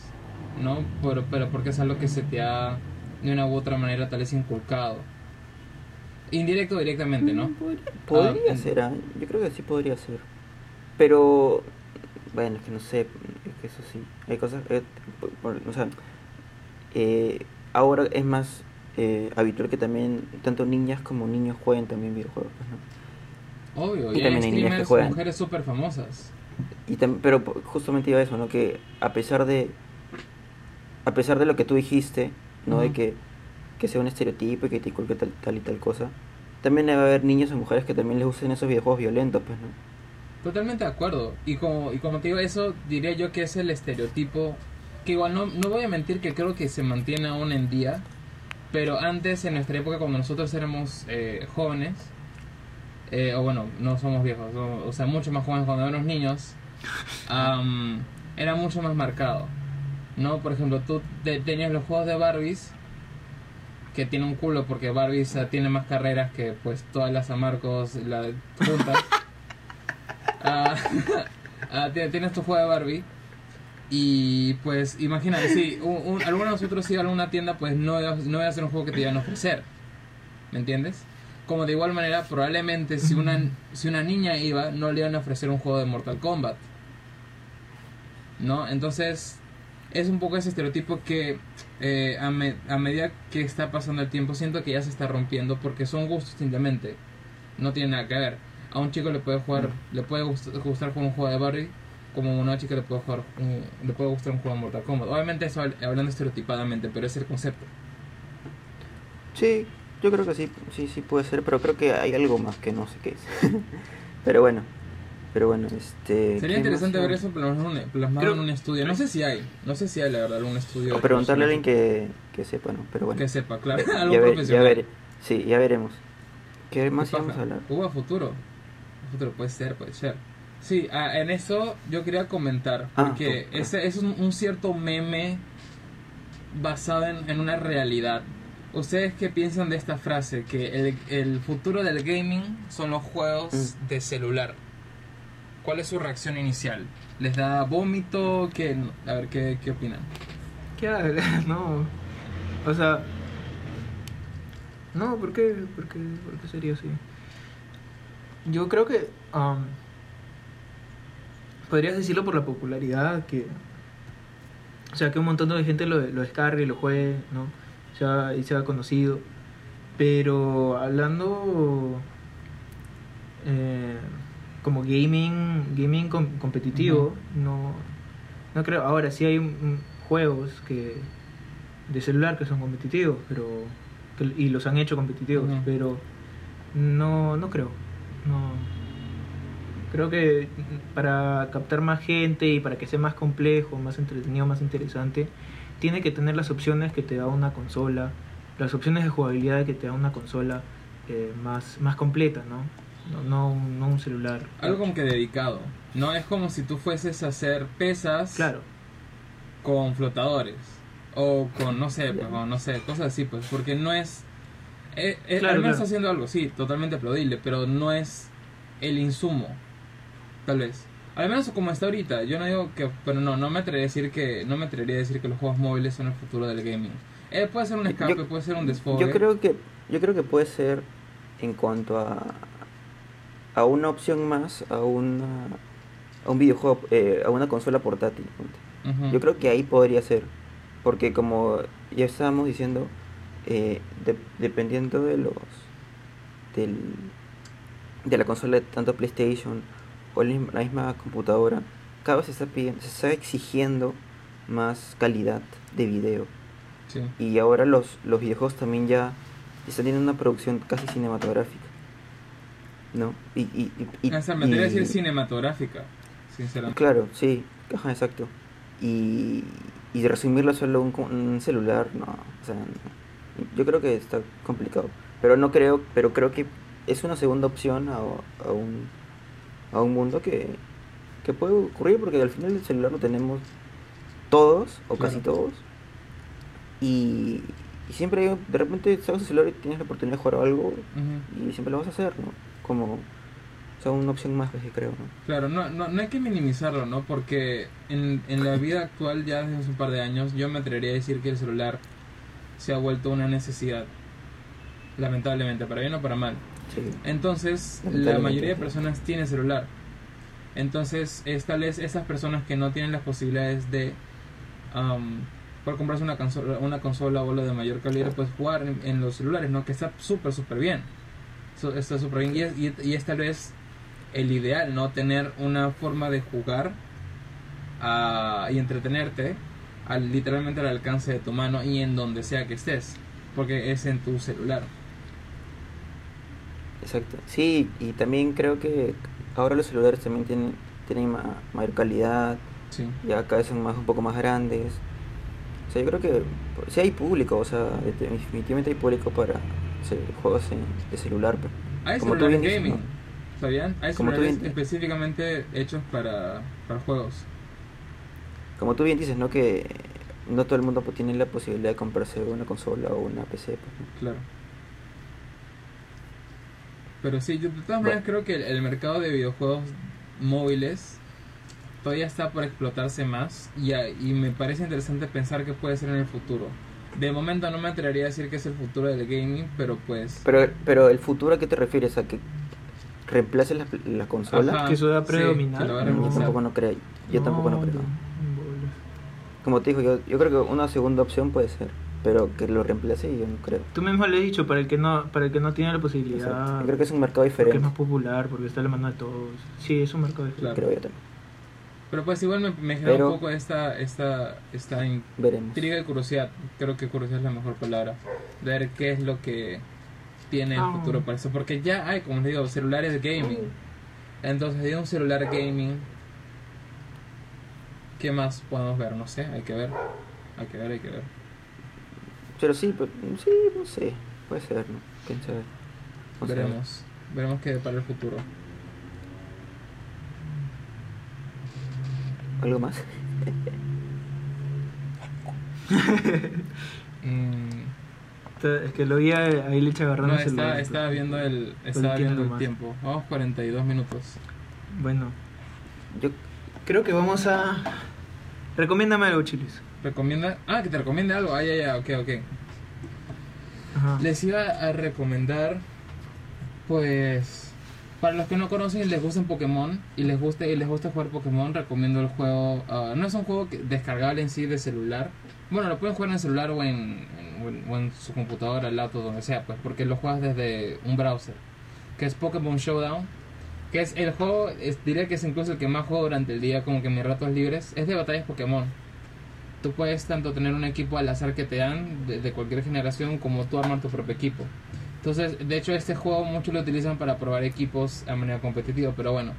¿no? Pero, pero porque es algo que se te ha de una u otra manera tal vez inculcado. Indirecto o directamente, ¿no? Podría Ah, ser, ¿ah? yo creo que sí podría ser. Pero, bueno, es que no sé, es que eso sí. Hay cosas, eh, por- por- o sea, eh, ahora es más eh, habitual que también tanto niñas como niños jueguen también videojuegos, pues, ¿no? Obvio, Y también hay niñas que juegan. mujeres súper famosas. Y pero justamente iba a eso, ¿no? Que a pesar de a pesar de lo que tú dijiste, ¿no? De Ujú. que, que sea un estereotipo y que te inculque tal, tal y tal cosa, también debe haber niños o mujeres que también les gusten esos videojuegos violentos, pues, ¿no? Totalmente de acuerdo. Y como, y como te digo, eso diría yo que es el estereotipo que igual no, no voy a mentir que creo que se mantiene aún en día. Pero antes, en nuestra época, cuando nosotros éramos eh, jóvenes, eh, o bueno, no somos viejos, o, sea, mucho más jóvenes cuando éramos niños, am, era mucho más marcado. ¿No? Por ejemplo, tú te- tenías los juegos de Barbies que tiene un culo porque Barbies ah, tiene más carreras que pues todas las Amarcos la, juntas. Ti- tienes tu juego de Barbie y pues imagínate, si un, un- alguno de nosotros iba a alguna tienda pues no no iba a ser un juego que te iban a ofrecer. ¿Me entiendes? Como de igual manera, probablemente si una, si una niña iba, no le iban a ofrecer un juego de Mortal Kombat. ¿No? Entonces, es un poco ese estereotipo que eh, a, me- a medida que está pasando el tiempo, siento que ya se está rompiendo porque son gustos simplemente. No tiene nada que ver. A un chico le puede jugar, le puede gust- gustar jugar un juego de Barbie, como a una chica le puede, jugar un- le puede gustar un juego de Mortal Kombat. Obviamente, eso hab- hablando estereotipadamente, pero es el concepto. Sí, yo creo que sí, sí, sí puede ser, pero creo que hay algo más que no sé qué es. pero bueno, pero bueno, este... Sería ¿qué interesante ver eso plasmado en un- plasmado Creo- en un estudio. No sé si hay, no sé si hay la verdad algún estudio. O preguntarle a alguien que, que sepa, ¿no? Pero bueno. que sepa, claro, ya, ver- ya profesional. ver- sí, ya veremos. ¿Qué más ¿Qué íbamos paja? a hablar? Hubo a futuro. Futuro puede ser, puede ser. Sí, ah, en eso yo quería comentar, Ah, porque tú. ese es un, un cierto meme basado en, en una realidad. ¿Ustedes qué piensan de esta frase? Que el, el futuro del gaming son los juegos Mm. de celular. ¿Cuál es su reacción inicial? ¿Les da vómito? ¿Qué? A ver, ¿qué, qué opinan? ¿Qué? No. O sea. No, ¿por qué? ¿Por qué, por qué sería así? Yo creo que. um, podrías decirlo por la popularidad que. O sea, que un montón de gente lo, lo descargue y lo juegue, ¿no? Ya, y sea conocido. Pero hablando. eh, como gaming gaming com- competitivo, no, no creo. Ahora sí hay mm, juegos que de celular que son competitivos, pero que- y los han hecho competitivos, pero no no creo. No creo que mm, para captar más gente y para que sea más complejo, más entretenido, más interesante, tiene que tener las opciones que te da una consola, las opciones de jugabilidad que te da una consola eh, más más completa, ¿no? No, no, un- no un celular. Algo como que dedicado. No es como si tú fueses a hacer pesas Claro. con flotadores. O con, no sé, pues, no sé, cosas así, pues. Porque no es. Eh, eh, Claro, al menos claro. haciendo algo, sí, totalmente aplaudible. Pero no es el insumo. Tal vez. Al menos como está ahorita. Yo no digo que. Pero no, no me atrevería a decir que. No me atrevería a decir que los juegos móviles son el futuro del gaming. Eh, puede ser un Yo- escape, puede ser un desfogue. Yo creo que yo creo que puede ser en cuanto a a una opción más a una a un videojuego eh, a una consola portátil. Yo creo que ahí podría ser porque como ya estábamos diciendo eh, de- dependiendo de los del de la consola tanto PlayStation o la misma- computadora cada vez se está pidiendo se está exigiendo más calidad de video Sí. y ahora los, los videojuegos también ya están teniendo una producción casi cinematográfica. ¿No? Y, y, y, y- Hasta me atrevería a y- decir cinematográfica. Sinceramente. Claro, sí, ajá, exacto. Y, y resumirlo solo a un, un celular, no. O sea, no. Yo creo que está complicado. Pero no creo, pero creo que es una segunda opción a, a un, a un mundo que, que puede ocurrir porque al final el celular lo tenemos todos o casi Claro. todos. Y, y siempre hay- de repente sacas el celular y tienes la oportunidad de jugar algo y siempre lo vas a hacer, ¿no? Como, o sea, una opción más, pues, creo, ¿no? Claro, no, no, no hay que minimizarlo, ¿no? Porque en, en la vida actual, ya desde hace un par de años, yo me atrevería a decir que el celular se ha vuelto una necesidad. Lamentablemente, para bien o para mal. Sí. Entonces, la mayoría de personas tiene celular. Entonces, es tal vez esas personas que no tienen las posibilidades de am, poder comprarse una consola, una consola o algo de mayor calidad, pues jugar en, en los celulares, ¿no? Que está súper, súper bien. So- está súper bien. Y es, y, y es tal vez el ideal, ¿no? Tener una forma de jugar ah, y entretenerte al, literalmente al alcance de tu mano y en donde sea que estés. Porque es en tu celular. Exacto. Sí, y también creo que ahora los celulares también tienen, tienen ma- mayor calidad, Sí. ya cada vez son más, un poco más grandes. O sea, yo creo que sí hay público, o sea, de- definitivamente hay público para juegos en- de celular. pero Hay como tú celulares bien dices, gaming. ¿no? Fabián, hay Como tú celulares bien- específicamente hechos para, para juegos. Como tú bien dices, ¿no? Que no todo el mundo pues, tiene la posibilidad de comprarse una consola o una PC. pues, ¿no? Claro. Pero sí, yo de todas Bueno. maneras creo que el, el mercado de videojuegos móviles todavía está por explotarse más y, a- y me parece interesante pensar que puede ser en el futuro. De momento no me atrevería a decir que es el futuro del gaming, pero pues... Pero, pero el futuro, ¿a qué te refieres? ¿A que reemplace la, la consola? Ajá, Que eso va a sí, predominar. que lo va a No, reemplazar. tampoco no creo. Yo tampoco no creo. Como te digo, yo, yo creo que una segunda opción puede ser. Pero que lo reemplace yo no creo. Tú mismo le has dicho, para el que no, para el que no tiene la posibilidad, Exacto. Yo creo que es un mercado porque es diferente. más popular, porque está a la mano de todos. Sí, es un mercado diferente. Creo yo también. Pero pues igual me, me genera Pero- un poco esta, esta, esta intriga y curiosidad. Creo que curiosidad es la mejor palabra. Ver qué es lo que tiene el Ah. futuro para eso. Porque ya hay, como les digo, celulares de gaming. Entonces, de un celular gaming, ¿qué más podemos ver? No sé, hay que ver. Hay que ver, hay que ver. Pero sí, pues, sí, no sé. Puede ser, ¿no? Quién sabe. A. Veremos. Veremos qué para el futuro. ¿Algo más? Mm, Es que lo vi a- ahí le echa agarrando no, estaba, estaba viendo el, estaba viendo el más. tiempo. Vamos 42 minutos. Bueno, Yo, creo que vamos a... Recomiéndame algo, Chilis. ¿Recomienda? Ah, que te recomiende algo. Ah, ya, ya, ok, ok. Ajá. Les iba a recomendar, pues, para los que no conocen y les gustan Pokémon y les guste y les gusta jugar Pokémon, recomiendo el juego. ah, no es un juego que- descargable en sí de celular. Bueno, lo pueden jugar en el celular o en, en- o en- su computadora, laptop, donde sea, pues, porque lo juegas desde un browser, que es Pokémon Showdown. Que es el juego, es, diría que es incluso el que más juego durante el día, como que mis ratos libres, es de batallas Pokémon. Tú puedes tanto tener un equipo al azar que te dan de, de cualquier generación como tú armar tu propio equipo. Entonces, de hecho, este juego muchos lo utilizan para probar equipos a manera competitiva, pero bueno.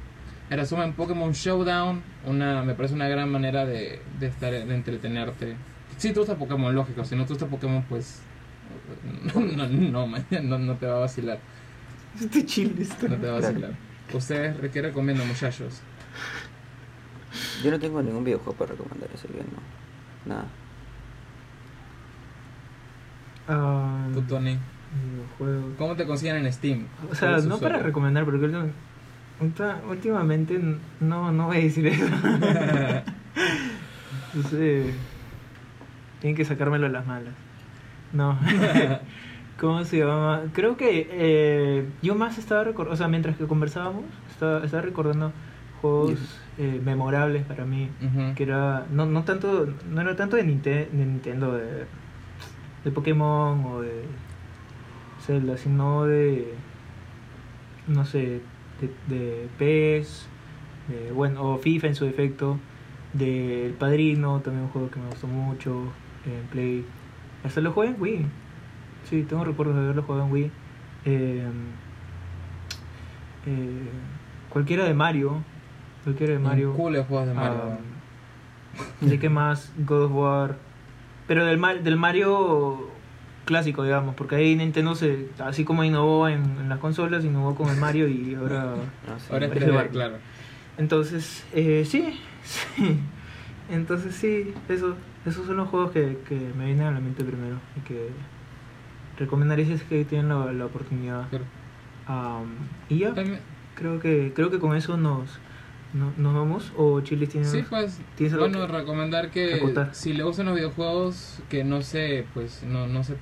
En resumen, Pokémon Showdown, una, me parece una gran manera de, de estar, de entretenerte. Si te gusta Pokémon, lógico. Si no te gusta Pokémon, pues no, no, no, te va a vacilar. Este Chilis. No te va a vacilar. ¿Ustedes qué recomiendan, muchachos? yo no tengo ningún videojuego para recomendar, así que no. Nada. Ah, Tú, Tony. videojuegos. ¿Cómo te consiguen en Steam? O sea, ¿Cuál es su no para recomendar, porque últimamente no, no voy a decir eso. Entonces, tienen que sacármelo de las malas. No. ¿Cómo se llama? Creo que eh, yo más estaba recordando, o sea, mientras que conversábamos, estaba, estaba recordando juegos eh, memorables para mí. Que era, no, no tanto, no era tanto de, Ninte- de Nintendo, de, de Pokémon o de Zelda, sino de, no sé, de, de PES, de, bueno, o FIFA en su defecto, de El Padrino, también un juego que me gustó mucho, en Play. Hasta lo jugué en Wii. Sí, tengo recuerdos de haberlo jugado en Wii. Eh, eh, cualquiera de Mario. Cualquiera de Mario. Juegos de Mario. Ah, ¿De qué más? God of War. Pero del, del Mario clásico, digamos, porque ahí Nintendo se, así como innovó en, en las consolas, innovó con el Mario y ahora... Ah, sí. Ahora es Parece 3D, Barbie. claro. Entonces, eh, sí, sí. Entonces sí, eso, esos son los juegos que, que me vienen a la mente primero y que recomendaría si es que tienen la, la oportunidad. Y ya, también- creo que creo que con eso nos, no- nos vamos. O Chile tiene... Sí, pues, ¿Tienes algo bueno, que recomendar que acotar? si le gustan los videojuegos, que no sé, pues, no, no sé.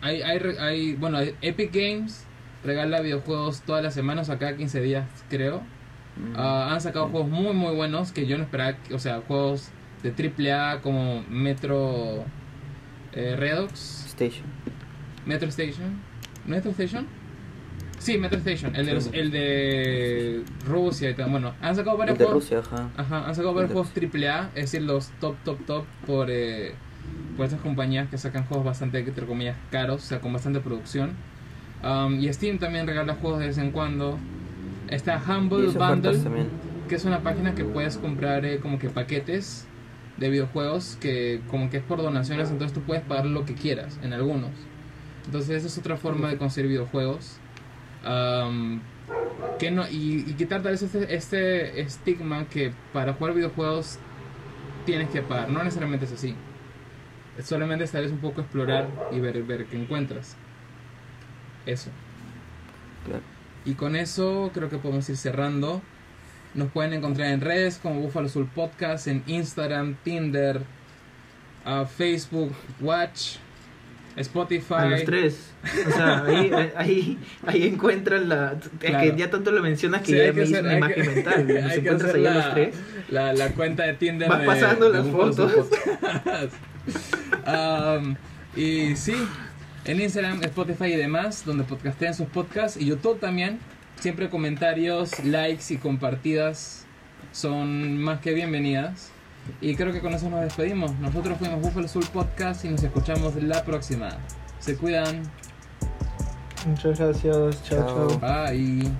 Hay, hay, re- hay, bueno, Epic Games regala videojuegos todas las semanas, a cada 15 días, creo. Mm. Ah, han sacado juegos muy, muy buenos que yo no esperaba, que- o sea, juegos de AAA como Metro eh, Redux, Station. Metro Station. ¿Metro Station? Sí, Metro Station, el de, los- el de Rusia y tal. Bueno, han sacado varios El de juegos. Rusia, ajá. Ajá, han sacado varios De- juegos AAA, es decir, los top, top, top por, eh, por estas compañías que sacan juegos bastante, entre comillas, caros, o sea, con bastante producción. Um, y Steam también regala juegos de vez en cuando. Está Humble Bundle, que es una página que puedes comprar eh, como que paquetes de videojuegos que como que es por donaciones, entonces tú puedes pagar lo que quieras en algunos. Entonces esa es otra forma de conseguir videojuegos. Am, que no y, y quitar tal vez este, este estigma que para jugar videojuegos tienes que pagar. No necesariamente es así. Es solamente tal vez un poco explorar y ver, ver qué encuentras. Eso. Claro. Y con eso creo que podemos ir cerrando. Nos pueden encontrar en redes como Buffalo Soul Podcast, en Instagram, Tinder, ah, Facebook, Watch, Spotify. A los tres. O sea, ahí, ahí, ahí encuentran la. Es Claro. que ya tanto lo mencionas que Sí, ya me hizo una imagen que- mental. Nos encuentras ahí a la- los tres. La, la cuenta de Tinder Vas de- pasando de las fotos. Um, y sí, en Instagram, Spotify y demás, donde podcastean sus podcasts y YouTube también. Siempre comentarios, likes y compartidas son más que bienvenidas. Y creo que con eso nos despedimos. Nosotros fuimos Buffalo Soul Podcast y nos escuchamos la próxima. Se cuidan. Muchas gracias. Chao, Chao. chao. Bye.